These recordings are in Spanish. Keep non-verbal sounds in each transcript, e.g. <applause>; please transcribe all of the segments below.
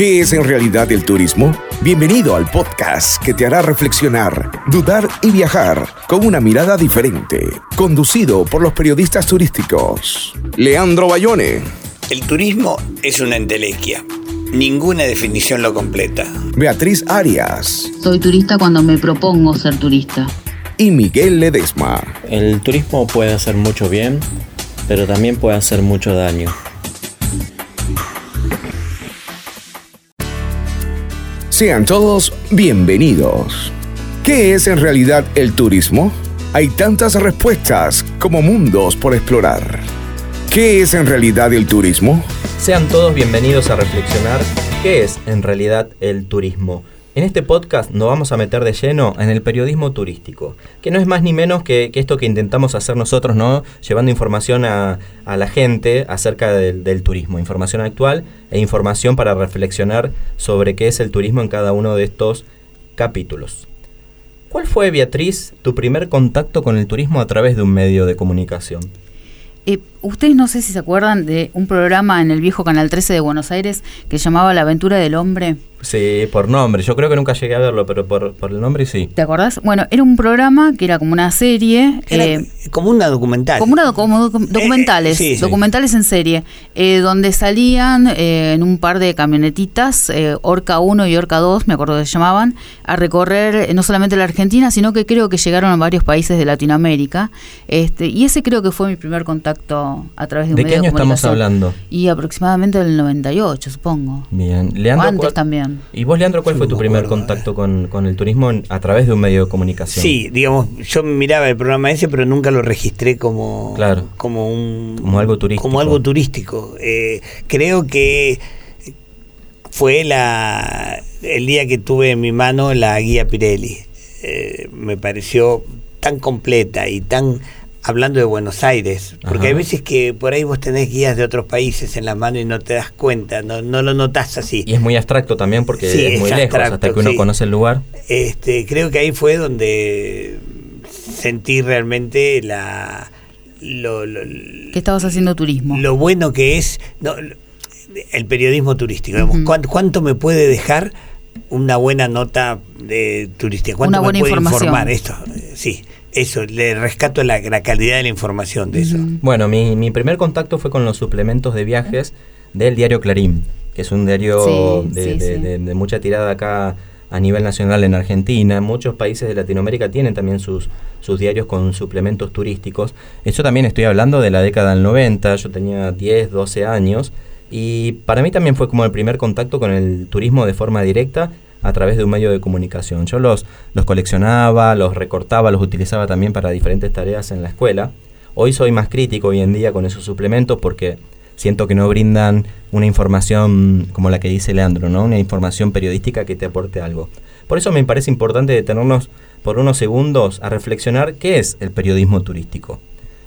¿Qué es en realidad el turismo? Bienvenido al podcast que te hará reflexionar, dudar y viajar con una mirada diferente. Conducido por los periodistas turísticos. Leandro Bayone. El turismo es una entelequia. Ninguna definición lo completa. Beatriz Arias. Soy turista cuando me propongo ser turista. Y Miguel Ledesma. El turismo puede hacer mucho bien, pero también puede hacer mucho daño. Sean todos bienvenidos. ¿Qué es en realidad el turismo? Hay tantas respuestas como mundos por explorar. ¿Qué es en realidad el turismo? Sean todos bienvenidos a reflexionar qué es en realidad el turismo. En este podcast nos vamos a meter de lleno en el periodismo turístico, que no es más ni menos que, esto que intentamos hacer nosotros, ¿no? Llevando información a, la gente acerca del, turismo, información actual e información para reflexionar sobre qué es el turismo en cada uno de estos capítulos. ¿Cuál fue, Beatriz, tu primer contacto con el turismo a través de un medio de comunicación? Ustedes no sé si se acuerdan de un programa en el viejo Canal 13 de Buenos Aires que llamaba La aventura del hombre. Sí, por nombre. Yo creo que nunca llegué a verlo, pero por, por el nombre sí. ¿Te acordás? Bueno, era un programa que era como una serie. Eh, como una documental. Como, una, como eh, documentales. documentales en serie. Eh, donde salían en un par de camionetitas, Orca 1 y Orca 2, me acuerdo que se llamaban, a recorrer no solamente la Argentina, sino que creo que llegaron a varios países de Latinoamérica. Este, y ese creo que fue mi primer contacto a través de un ¿De qué año estamos hablando? Y aproximadamente del 98, supongo. Bien. Leandro, antes también. ¿Y vos, Leandro, cuál fue tu primer contacto con, el turismo a través de un medio de comunicación? Sí, digamos, yo miraba el programa ese, pero nunca lo registré como, como un... Como algo turístico. Como algo turístico. Eh, creo que fue la el día que tuve en mi mano la guía Pirelli. Eh, me pareció tan completa y tan hablando de Buenos Aires, porque hay veces que por ahí vos tenés guías de otros países en la mano y no te das cuenta, no, no lo notás así. Y es muy abstracto también porque es muy lejos hasta que uno conoce el lugar. Este, creo que ahí fue donde sentí realmente la... Lo, que estabas haciendo turismo. Lo bueno que es no, el periodismo turístico. ¿cuánto, me puede dejar una buena nota de turística? ¿Cuánto una me puede informar esto? Sí eso, le rescato la, calidad de la información de eso. Bueno, mi, mi, primer contacto fue con los suplementos de viajes del diario Clarín, que es un diario de, de, mucha tirada acá a nivel nacional en Argentina. Muchos países de Latinoamérica tienen también sus, sus diarios con suplementos turísticos. Eso también estoy hablando de la década del 90, yo tenía 10, 12 años. Y para mí también fue como el primer contacto con el turismo de forma directa a través de un medio de comunicación. Yo los, los coleccionaba, los recortaba, los utilizaba también para diferentes tareas en la escuela. Hoy soy más crítico hoy en día con esos suplementos porque siento que no brindan una información como la que dice Leandro, ¿no? Una información periodística que te aporte algo. Por eso me parece importante detenernos por unos segundos a reflexionar qué es el periodismo turístico.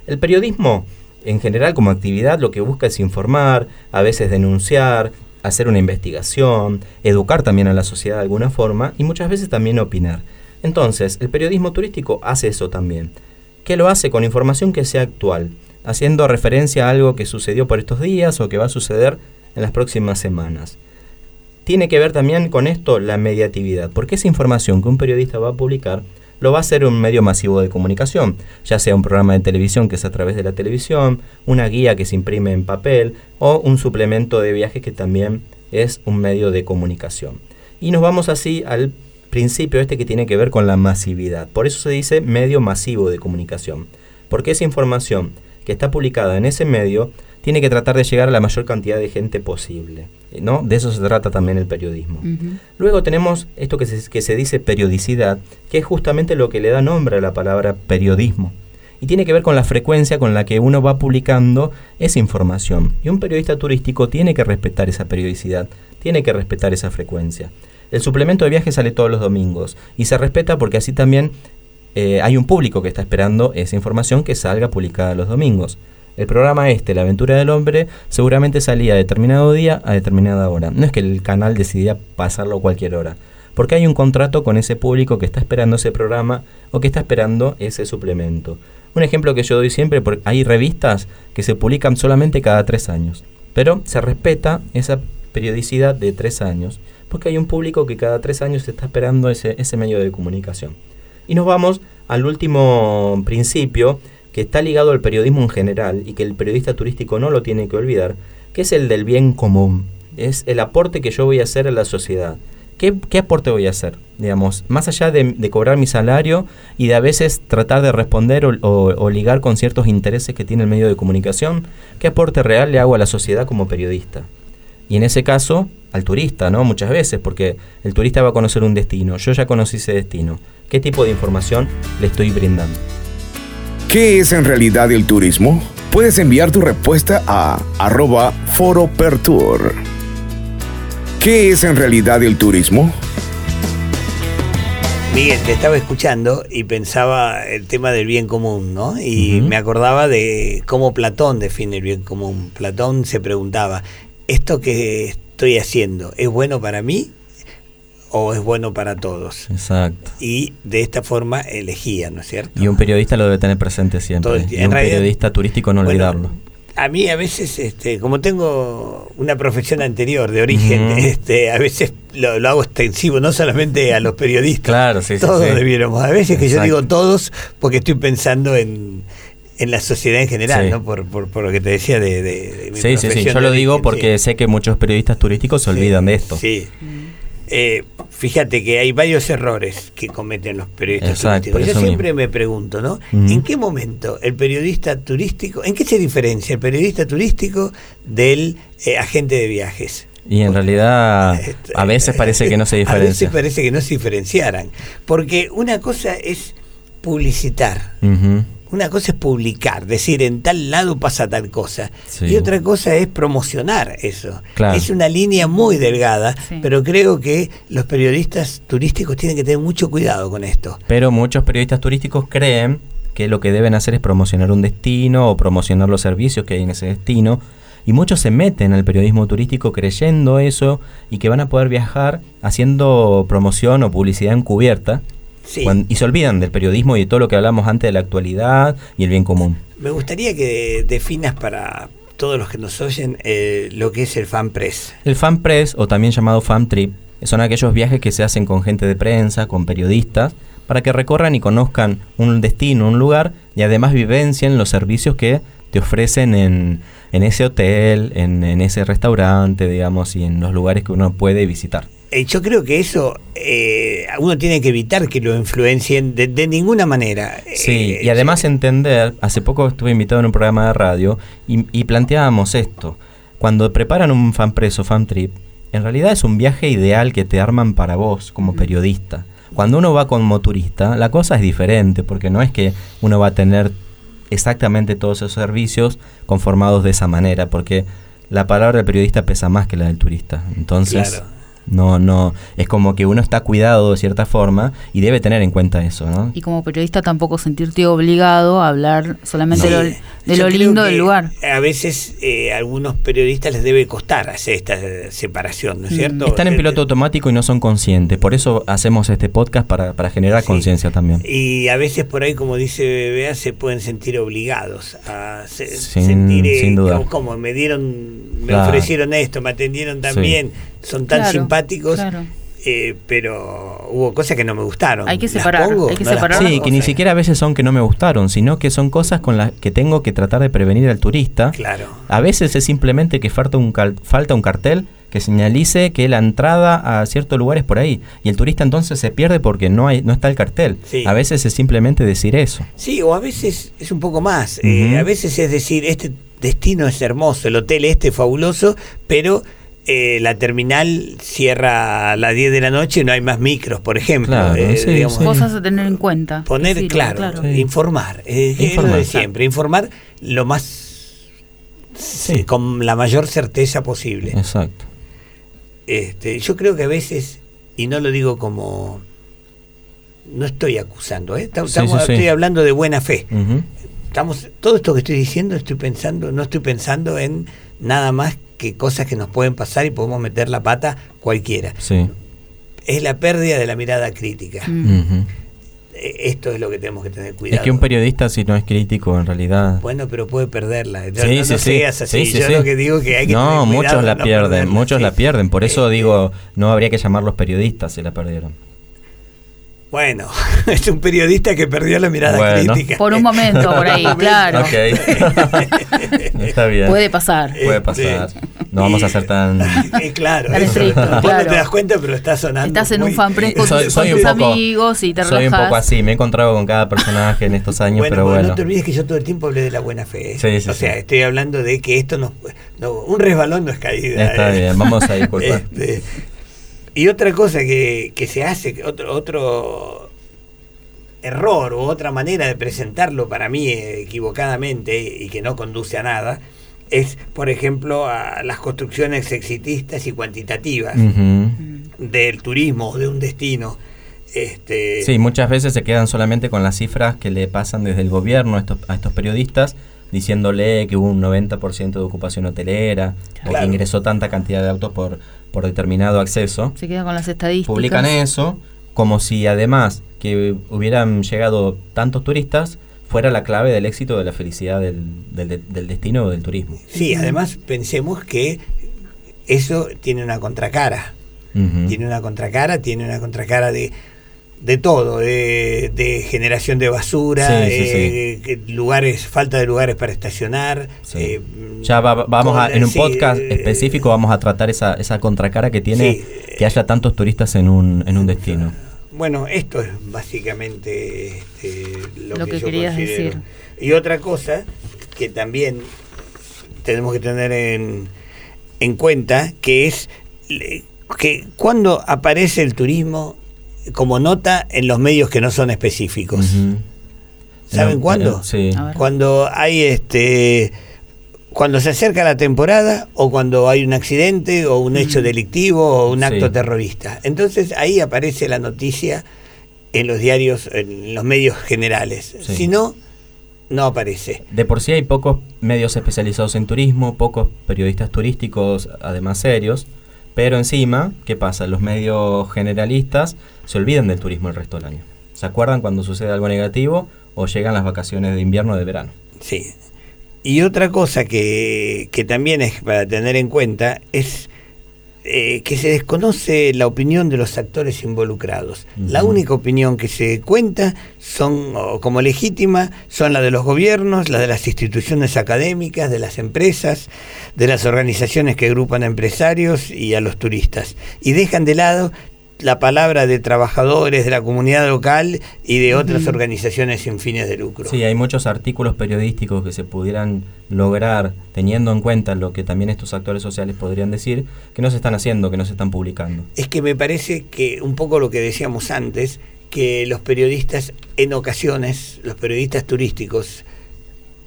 El periodismo, en general, como actividad, lo que busca es informar, a veces denunciar, hacer una investigación, educar también a la sociedad de alguna forma y muchas veces también opinar. Entonces, el periodismo turístico hace eso también. ¿Qué lo hace con información que sea actual, haciendo referencia a algo que sucedió por estos días o que va a suceder en las próximas semanas. Tiene que ver también con esto la mediatividad, porque esa información que un periodista va a publicar lo va a hacer un medio masivo de comunicación, ya sea un programa de televisión que es a través de la televisión, una guía que se imprime en papel o un suplemento de viajes que también es un medio de comunicación. Y nos vamos así al principio este que tiene que ver con la masividad. Por eso se dice medio masivo de comunicación, porque esa información que está publicada en ese medio tiene que tratar de llegar a la mayor cantidad de gente posible. ¿no? De eso se trata también el periodismo. Luego tenemos esto que se, que se dice periodicidad, que es justamente lo que le da nombre a la palabra periodismo. Y tiene que ver con la frecuencia con la que uno va publicando esa información. Y un periodista turístico tiene que respetar esa periodicidad, tiene que respetar esa frecuencia. El suplemento de viaje sale todos los domingos y se respeta porque así también eh, hay un público que está esperando esa información que salga publicada los domingos. El programa este, La aventura del hombre, seguramente salía a determinado día a determinada hora. No es que el canal decidía pasarlo a cualquier hora, porque hay un contrato con ese público que está esperando ese programa o que está esperando ese suplemento. Un ejemplo que yo doy siempre, porque hay revistas que se publican solamente cada tres años, pero se respeta esa periodicidad de tres años, porque hay un público que cada tres años está esperando ese, ese medio de comunicación. Y nos vamos al último principio, que está ligado al periodismo en general y que el periodista turístico no lo tiene que olvidar, que es el del bien común. Es el aporte que yo voy a hacer a la sociedad. ¿Qué, aporte voy a hacer? Digamos, más allá de, cobrar mi salario y de a veces tratar de responder o, ligar con ciertos intereses que tiene el medio de comunicación, ¿qué aporte real le hago a la sociedad como periodista? Y en ese caso, al turista, ¿no? Muchas veces, porque el turista va a conocer un destino, yo ya conocí ese destino. ¿Qué tipo de información le estoy brindando? ¿Qué es en realidad el turismo? Puedes enviar tu respuesta a arroba foropertour. ¿Qué es en realidad el turismo? Miguel, te estaba escuchando y pensaba el tema del bien común, ¿no? Y me acordaba de cómo Platón define el bien común. Platón se preguntaba, ¿esto que estoy haciendo es bueno para mí o es bueno para todos. Exacto. Y de esta forma elegía, ¿no es cierto? Y un periodista lo debe tener presente siempre. y un periodista turístico no olvidarlo. A mí a veces, este, como tengo una profesión anterior de origen, este, a veces lo, hago extensivo, no solamente a los periodistas. Claro, sí, Todos debiéramos. A veces que yo digo todos porque estoy pensando en, en la sociedad en general, ¿no? Por, por, lo que te decía de, de, mi Sí, sí, sí. Yo lo digo porque sé que muchos periodistas turísticos se olvidan de esto. Sí. Eh, fíjate que hay varios errores que cometen los periodistas turísticos. Yo siempre me pregunto, ¿no? ¿En qué momento el periodista turístico, en qué se diferencia el periodista turístico del eh, agente de viajes? Y en realidad a veces parece que no se diferencia. <laughs> A veces parece que no se diferenciaran. Porque una cosa es publicitar. Una cosa es publicar, decir en tal lado pasa tal cosa. Y otra cosa es promocionar eso. Es una línea muy delgada, pero creo que los periodistas turísticos tienen que tener mucho cuidado con esto. Pero muchos periodistas turísticos creen que lo que deben hacer es promocionar un destino o promocionar los servicios que hay en ese destino. Y muchos se meten al periodismo turístico creyendo eso y que van a poder viajar haciendo promoción o publicidad encubierta y se olvidan del periodismo y de todo lo que hablamos antes de la actualidad y el bien común. Me gustaría que definas para todos los que nos oyen eh, lo que es el fan press. El fan press, o también llamado fan trip, son aquellos viajes que se hacen con gente de prensa, con periodistas, para que recorran y conozcan un destino, un lugar y además vivencien los servicios que te ofrecen en, en ese hotel, en, en ese restaurante, digamos, y en los lugares que uno puede visitar. Eh, yo creo que eso eh, uno tiene que evitar que lo influencien de, ninguna manera. Sí, eh, y además entender, hace poco estuve invitado en un programa de radio y, planteábamos esto. Cuando preparan un fan preso, fan trip, en realidad es un viaje ideal que te arman para vos como periodista. Cuando uno va como turista, la cosa es diferente, porque no es que uno va a tener exactamente todos esos servicios conformados de esa manera, porque la palabra del periodista pesa más que la del turista. Entonces, no, no, es como que uno está cuidado de cierta forma y debe tener en cuenta eso, ¿no? Y como periodista tampoco sentirte obligado a hablar solamente de lo, lindo del lugar. A veces eh, a algunos periodistas les debe costar hacer esta separación, ¿no es mm. cierto? Están en piloto automático y no son conscientes, por eso hacemos este podcast para, para generar conciencia también. Y a veces por ahí, como dice Bea, se pueden sentir obligados a sentir sin eh, Como, me dieron, me ofrecieron esto, me atendieron también son tan simpáticos. Eh, pero hubo cosas que no me gustaron. Hay que separar. hay que separar sí, que ni siquiera a veces son que no me gustaron, sino que son cosas con las que tengo que tratar de prevenir al turista. Claro. A veces es simplemente que falta un, falta un cartel que señalice que la entrada a ciertos lugares por ahí. Y el turista entonces se pierde porque no, hay, no está el cartel. A veces es simplemente decir eso. Sí, o a veces es un poco más. Eh, a veces es decir, este destino es hermoso, el hotel este es fabuloso, pero eh, la terminal cierra a las 10 de la noche y no hay más micros, por ejemplo. Eh, Cosas a tener en cuenta. Poner, claro, informar. Eh, informar de siempre, informar lo más. con la mayor certeza posible. Exacto. Este, yo creo que a veces, y no lo digo como. No estoy acusando, estamos, estoy hablando de buena fe. Estamos, todo esto que estoy diciendo, estoy pensando, no estoy pensando en nada más que cosas que nos pueden pasar y podemos meter la pata cualquiera. Sí. Es la pérdida de la mirada crítica. Mm. eh, esto es lo que tenemos que tener cuidado. Es que un periodista si no es crítico en realidad... Bueno, pero puede perderla. Sí, no, sí, sí. así. Yo lo que digo que hay que No, muchos la pierden, muchos la pierden. Por eso digo, no habría que llamarlos periodistas si la perdieron. Bueno, <laughs> es un periodista que perdió la mirada crítica. Por un momento, por ahí, <laughs> claro. <laughs> Está bien. Puede pasar. Puede pasar. No vamos a ser tan. Claro, tan estricto, claro. no te das cuenta, pero estás sonando. Estás en un fan con, soy, tus amigos y te Soy un poco así, me he encontrado con cada personaje en estos años, pero bueno. No te olvides que yo todo el tiempo hablé de la buena fe. Sí, sí, o sea, estoy hablando de que esto no, no, Un resbalón no es caída. Está ¿eh? bien, vamos a disculpar. Este, y otra cosa que, que se hace, otro, otro error u otra manera de presentarlo para mí equivocadamente y que no conduce a nada, es, por ejemplo, a las construcciones exitistas y cuantitativas del turismo o de un destino. Este... Sí, muchas veces se quedan solamente con las cifras que le pasan desde el gobierno a estos, a estos periodistas, diciéndole que hubo un 90% de ocupación hotelera o que ingresó tanta cantidad de autos por, por determinado acceso. Se queda con las estadísticas. Publican eso como si además que hubieran llegado tantos turistas fuera la clave del éxito de la felicidad del, del, destino o del turismo. Sí, además pensemos que eso tiene una contracara. Tiene una contracara, tiene una contracara de, de todo, de, generación de basura, de lugares, falta de lugares para estacionar. Eh, ya vamos a, en un podcast eh, específico vamos a tratar esa, esa contracara que tiene que haya tantos turistas en un, en un destino. Bueno, esto es básicamente este, lo, que, yo querías decir. Y otra cosa que también tenemos que tener en, en cuenta, que es que cuando aparece el turismo como nota en los medios que no son específicos. ¿Saben cuándo? Sí. Cuando hay este cuando se acerca la temporada o cuando hay un accidente o un hecho delictivo o un acto terrorista. Entonces ahí aparece la noticia en los diarios, en los medios generales. Si no, no aparece. De por sí hay pocos medios especializados en turismo, pocos periodistas turísticos, además serios, pero encima, ¿qué pasa? Los medios generalistas se olvidan del turismo el resto del año. ¿Se acuerdan cuando sucede algo negativo o llegan las vacaciones de invierno o de verano? Sí, y otra cosa que, que también es para tener en cuenta es eh, que se desconoce la opinión de los actores involucrados. La única opinión que se cuenta son como legítima son la de los gobiernos, la de las instituciones académicas, de las empresas, de las organizaciones que agrupan a empresarios y a los turistas. Y dejan de lado la palabra de trabajadores de la comunidad local y de otras organizaciones sin fines de lucro. Sí, hay muchos artículos periodísticos que se pudieran lograr teniendo en cuenta lo que también estos actores sociales podrían decir, que no se están haciendo, que no se están publicando. Es que me parece que un poco lo que decíamos antes, que los periodistas en ocasiones, los periodistas turísticos,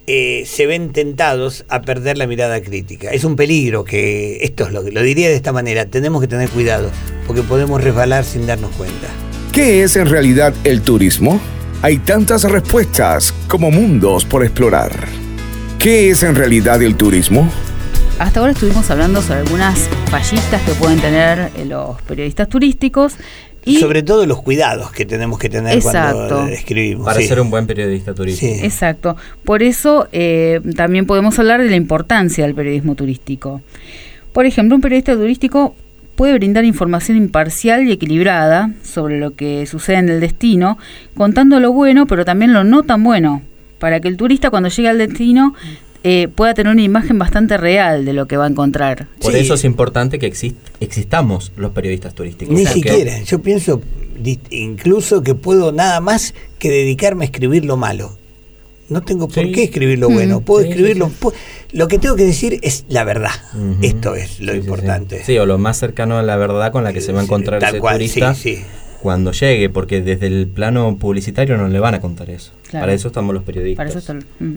eh, se ven tentados a perder la mirada crítica. Es un peligro que, esto es lo que lo diría de esta manera, tenemos que tener cuidado, porque podemos resbalar sin darnos cuenta. ¿Qué es en realidad el turismo? Hay tantas respuestas como mundos por explorar. ¿Qué es en realidad el turismo? Hasta ahora estuvimos hablando sobre algunas fallistas que pueden tener eh, los periodistas turísticos, y sobre todo los cuidados que tenemos que tener cuando escribimos. Para ser un buen periodista turístico. Exacto. Por eso eh, también podemos hablar de la importancia del periodismo turístico. Por ejemplo, un periodista turístico puede brindar información imparcial y equilibrada sobre lo que sucede en el destino, contando lo bueno, pero también lo no tan bueno, para que el turista cuando llegue al destino eh, pueda tener una imagen bastante real de lo que va a encontrar. Por eso es importante que existamos los periodistas turísticos. Ni siquiera, yo pienso incluso que puedo nada más que dedicarme a escribir lo malo. No tengo por qué escribir lo bueno, puedo escribirlo. lo que tengo que decir es la verdad. Esto es lo importante. Sí, o lo más cercano a la verdad con la que se va a encontrar ese turista cuando llegue, porque desde el plano publicitario no le van a contar eso. Para eso estamos los periodistas. Para eso están, mm.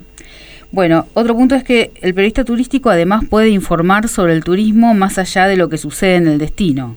Bueno, otro punto es que el periodista turístico además puede informar sobre el turismo más allá de lo que sucede en el destino.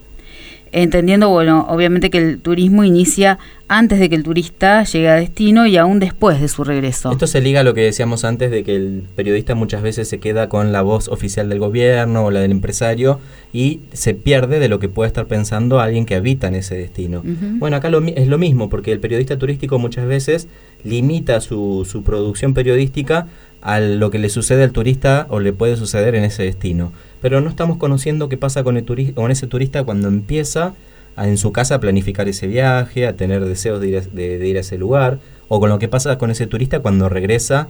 entendiendo, bueno, obviamente que el turismo inicia antes de que el turista llegue a destino y aún después de su regreso. Esto se liga a lo que decíamos antes de que el periodista muchas veces se queda con la voz oficial del gobierno o la del empresario y se pierde de lo que puede estar pensando alguien que habita en ese destino. Bueno, acá es lo mismo, porque el periodista turístico muchas veces limita su, su producción periodística a lo que le sucede al turista o le puede suceder en ese destino. Pero no estamos conociendo qué pasa con, el con ese turista cuando empieza en su casa a planificar ese viaje, a tener deseos de ir a, de, ir a ese lugar, o con lo que pasa con ese turista cuando regresa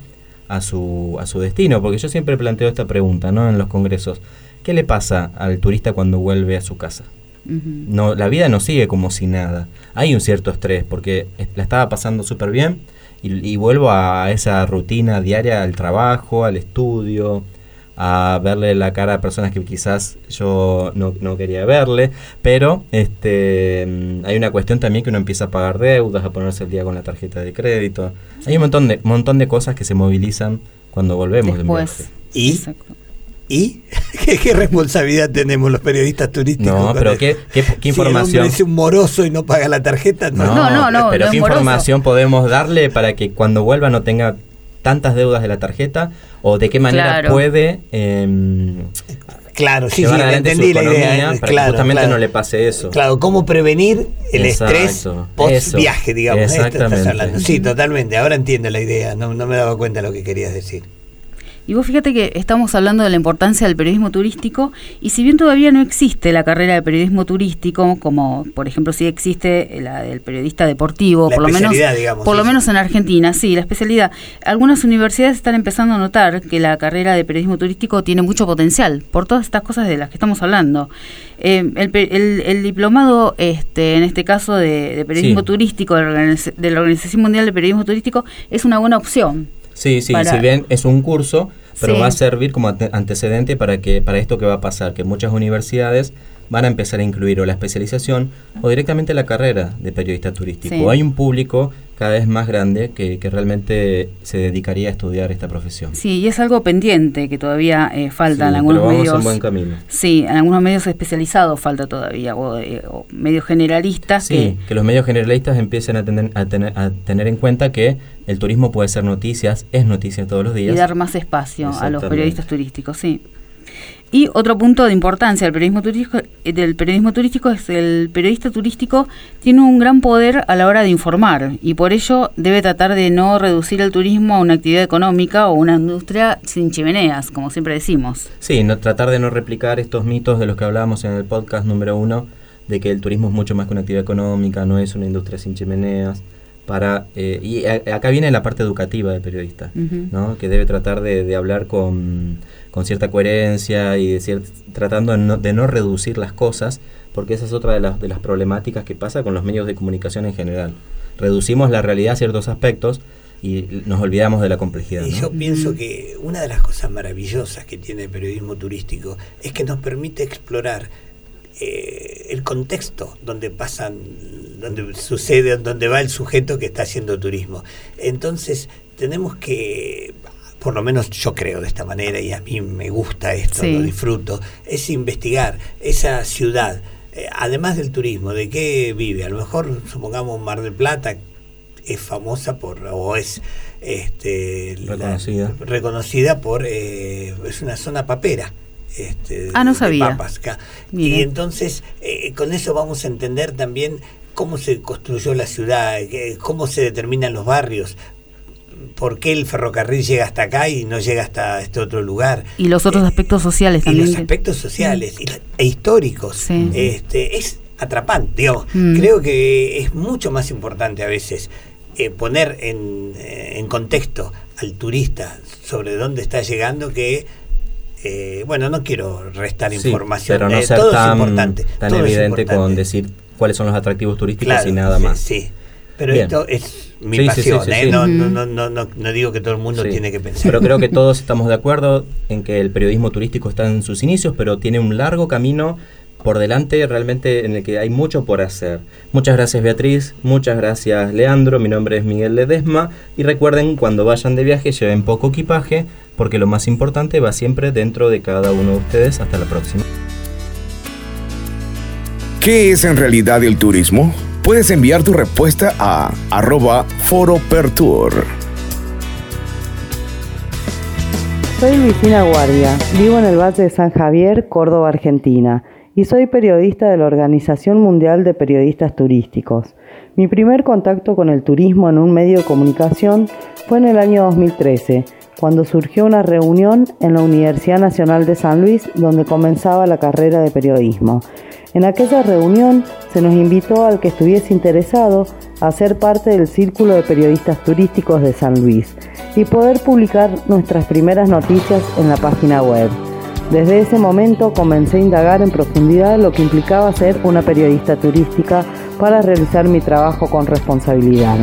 a su, a su destino. Porque yo siempre planteo esta pregunta ¿no? en los congresos. ¿Qué le pasa al turista cuando vuelve a su casa? no, la vida no sigue como si nada. Hay un cierto estrés porque la estaba pasando súper bien y, y, vuelvo a esa rutina diaria al trabajo, al estudio, a verle la cara a personas que quizás yo no, no quería verle, pero este mm, hay una cuestión también que uno empieza a pagar deudas, a ponerse el día con la tarjeta de crédito. Hay un montón de, montón de cosas que se movilizan cuando volvemos Después. ¿Y? ¿Y <laughs> ¿Qué, responsabilidad tenemos los periodistas turísticos? No, pero ¿qué, qué, información? Si es un moroso y no paga la tarjeta, no. No, no, Pero ¿qué información podemos darle para que cuando vuelva no tenga tantas deudas de la tarjeta o de qué manera puede eh, Claro, sí, sí, entendí la idea. Para que justamente no le pase eso. Claro, cómo prevenir el estrés post viaje, digamos. Exactamente. Sí, totalmente. Ahora entiendo la idea. No, no me daba cuenta de lo que querías decir. Y vos fíjate que estamos hablando de la importancia del periodismo turístico y si bien todavía no existe la carrera de periodismo turístico, como por ejemplo sí existe la del periodista deportivo, por lo menos por lo menos en Argentina, sí, la especialidad. Algunas universidades están empezando a notar que la carrera de periodismo turístico tiene mucho potencial por todas estas cosas de las que estamos hablando. Eh, el, diplomado, este, en este caso de, periodismo turístico de la Organización Mundial de Periodismo Turístico, es una buena opción. Sí, sí, si bien es un curso, pero va a servir como antecedente para que para esto que va a pasar, que muchas universidades van a empezar a incluir o la especialización o directamente la carrera de periodista turístico. Hay un público cada vez más grande que, que, realmente se dedicaría a estudiar esta profesión. Sí, y es algo pendiente que todavía eh, falta en algunos pero vamos medios. En buen camino. Sí, en algunos medios especializados falta todavía, o, eh, medios generalistas. Sí, que, los medios generalistas empiecen a tener, a, tener, a tener en cuenta que el turismo puede ser noticias, es noticia todos los días. Y dar más espacio a los periodistas turísticos, sí. Y otro punto de importancia del periodismo turístico, eh, del periodismo turístico es el periodista turístico tiene un gran poder a la hora de informar y por ello debe tratar de no reducir el turismo a una actividad económica o una industria sin chimeneas, como siempre decimos. Sí, no, tratar de no replicar estos mitos de los que hablábamos en el podcast número uno, de que el turismo es mucho más que una actividad económica, no es una industria sin chimeneas. Para, eh, y acá viene la parte educativa del periodista, ¿no? que debe tratar de hablar con con cierta coherencia y de tratando de no, reducir las cosas, porque esa es otra de las, de las problemáticas que pasa con los medios de comunicación en general. Reducimos la realidad a ciertos aspectos y nos olvidamos de la complejidad. Y yo pienso que una de las cosas maravillosas que tiene el periodismo turístico es que nos permite explorar eh, el contexto donde pasan, donde sucede, donde va el sujeto que está haciendo turismo. Entonces tenemos que por lo menos yo creo de esta manera y a mí me gusta esto, lo disfruto, es investigar esa ciudad, eh, además del turismo, de qué vive. A lo mejor, supongamos, Mar del Plata es famosa por, o es este, reconocida, reconocida por, eh, es una zona papera. Este, ah, no sabía. Y entonces, eh, con eso vamos a entender también cómo se construyó la ciudad, cómo se determinan los barrios, por qué el ferrocarril llega hasta acá y no llega hasta este otro lugar. Y los otros eh, aspectos sociales también. Y los aspectos sociales e históricos. Este, es atrapante, digamos. Mm. Creo que es mucho más importante a veces eh, poner en, eh, en, contexto al turista sobre dónde está llegando que bueno, no quiero restar información, pero no ser todo tan, es importante. Tan evidente con decir cuáles son los atractivos turísticos y nada más. Sí, pero esto es mi pasión. ¿eh? no, no, no, no, digo que todo el mundo tiene que pensar. Pero creo que <laughs> todos estamos de acuerdo en que el periodismo turístico está en sus inicios, pero tiene un largo camino por delante realmente en el que hay mucho por hacer. Muchas gracias Beatriz, muchas gracias Leandro, mi nombre es Miguel Ledesma y recuerden cuando vayan de viaje lleven poco equipaje porque lo más importante va siempre dentro de cada uno de ustedes. Hasta la próxima. ¿Qué es en realidad el turismo? Puedes enviar tu respuesta a arroba foropertour. Soy Luisina Guardia, vivo en el Valle de San Javier, Córdoba, Argentina, y soy periodista de la Organización Mundial de Periodistas Turísticos. Mi primer contacto con el turismo en un medio de comunicación fue en el año 2013, cuando surgió una reunión en la Universidad Nacional de San Luis donde comenzaba la carrera de periodismo. En aquella reunión se nos invitó al que estuviese interesado a ser parte del Círculo de Periodistas Turísticos de San Luis y poder publicar nuestras primeras noticias en la página web. Desde ese momento comencé a indagar en profundidad lo que implicaba ser una periodista turística para realizar mi trabajo con responsabilidad.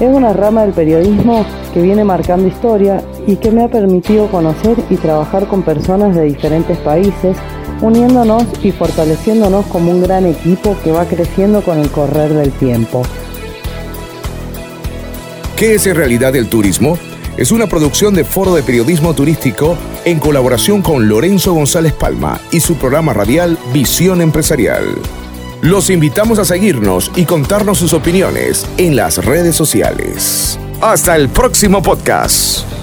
Es una rama del periodismo que viene marcando historia y que me ha permitido conocer y trabajar con personas de diferentes países, uniéndonos y fortaleciéndonos como un gran equipo que va creciendo con el correr del tiempo. ¿Qué es en realidad el turismo? Es una producción de Foro de Periodismo Turístico en colaboración con Lorenzo González Palma y su programa radial Visión Empresarial. Los invitamos a seguirnos y contarnos sus opiniones en las redes sociales. Hasta el próximo podcast.